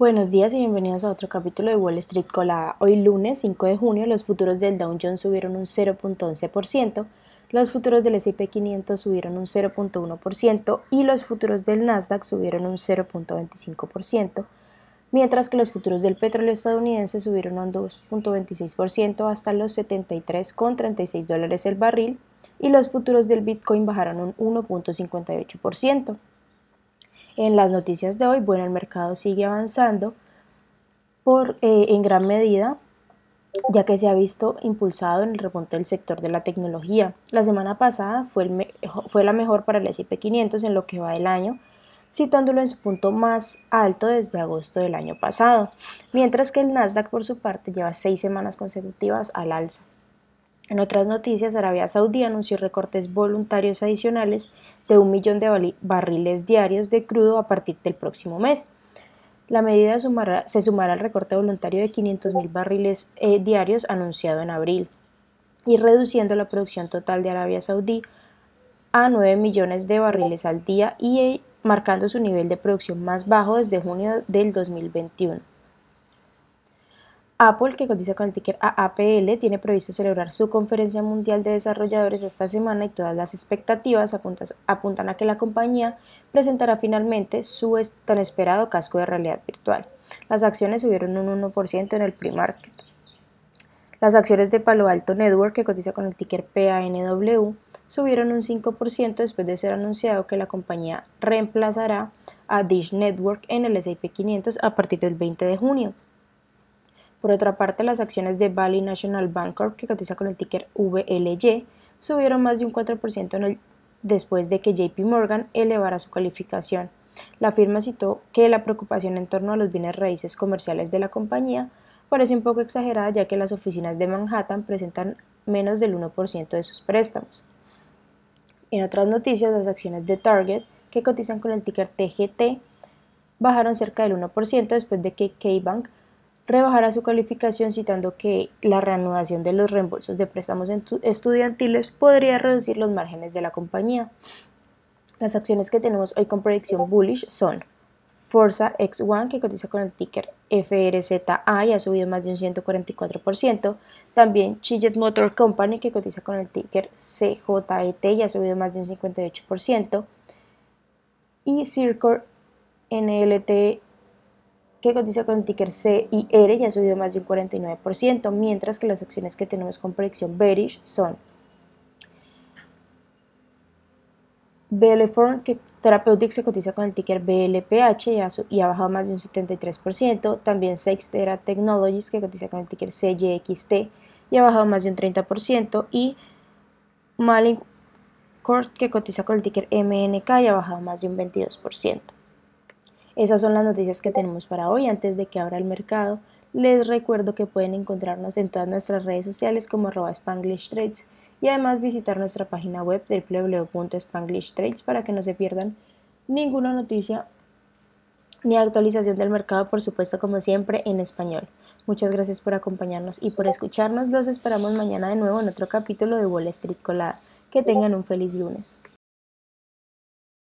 Buenos días y bienvenidos a otro capítulo de Wall Street Colada. Hoy lunes 5 de junio los futuros del Dow Jones subieron un 0.11%, los futuros del S&P 500 subieron un 0.1% y los futuros del Nasdaq subieron un 0.25%, mientras que los futuros del petróleo estadounidense subieron un 2.26% hasta los 73,36 dólares el barril y los futuros del Bitcoin bajaron un 1.58%. En las noticias de hoy, bueno, el mercado sigue avanzando por, eh, en gran medida ya que se ha visto impulsado en el repunte del sector de la tecnología. La semana pasada fue, fue la mejor para el S&P 500 en lo que va del año, situándolo en su punto más alto desde agosto del año pasado, mientras que el Nasdaq por su parte lleva seis semanas consecutivas al alza. En otras noticias, Arabia Saudí anunció recortes voluntarios adicionales de un millón de barriles diarios de crudo a partir del próximo mes. La medida se sumará al recorte voluntario de 500.000 barriles eh, diarios anunciado en abril y reduciendo la producción total de Arabia Saudí a 9 millones de barriles al día y eh, marcando su nivel de producción más bajo desde junio del 2021. Apple, que cotiza con el ticker AAPL, tiene previsto celebrar su conferencia mundial de desarrolladores esta semana y todas las expectativas apuntan a que la compañía presentará finalmente su tan esperado casco de realidad virtual. Las acciones subieron un 1% en el pre-market. Las acciones de Palo Alto Network, que cotiza con el ticker PANW, subieron un 5% después de ser anunciado que la compañía reemplazará a Dish Network en el S&P 500 a partir del 20 de junio. Por otra parte, las acciones de Bali National Bank Corp, que cotiza con el ticker VLY, subieron más de un 4% después de que JP Morgan elevara su calificación. La firma citó que la preocupación en torno a los bienes raíces comerciales de la compañía parece un poco exagerada ya que las oficinas de Manhattan presentan menos del 1% de sus préstamos. En otras noticias, las acciones de Target, que cotizan con el ticker TGT, bajaron cerca del 1% después de que KeyBank rebajará su calificación citando que la reanudación de los reembolsos de préstamos estudiantiles podría reducir los márgenes de la compañía. Las acciones que tenemos hoy con predicción bullish son Forza X1 que cotiza con el ticker FRZA y ha subido más de un 144%, también Chillet Motor Company que cotiza con el ticker CJET y ha subido más de un 58%, y Circor NLT que cotiza con el ticker C y R y ha subido más de un 49%, mientras que las acciones que tenemos con predicción bearish son BLForm, que Therapeutics se cotiza con el ticker BLPH y ha, bajado más de un 73%, también Sextera Technologies que cotiza con el ticker CYXT y ha bajado más de un 30%, y Malin Court que cotiza con el ticker MNK y ha bajado más de un 22%. Esas son las noticias que tenemos para hoy. Antes de que abra el mercado, les recuerdo que pueden encontrarnos en todas nuestras redes sociales como arroba Spanglish Trades y además visitar nuestra página web www.spanglishtrades para que no se pierdan ninguna noticia ni actualización del mercado, por supuesto, como siempre, en español. Muchas gracias por acompañarnos y por escucharnos. Los esperamos mañana de nuevo en otro capítulo de Wall Street Colada. Que tengan un feliz lunes.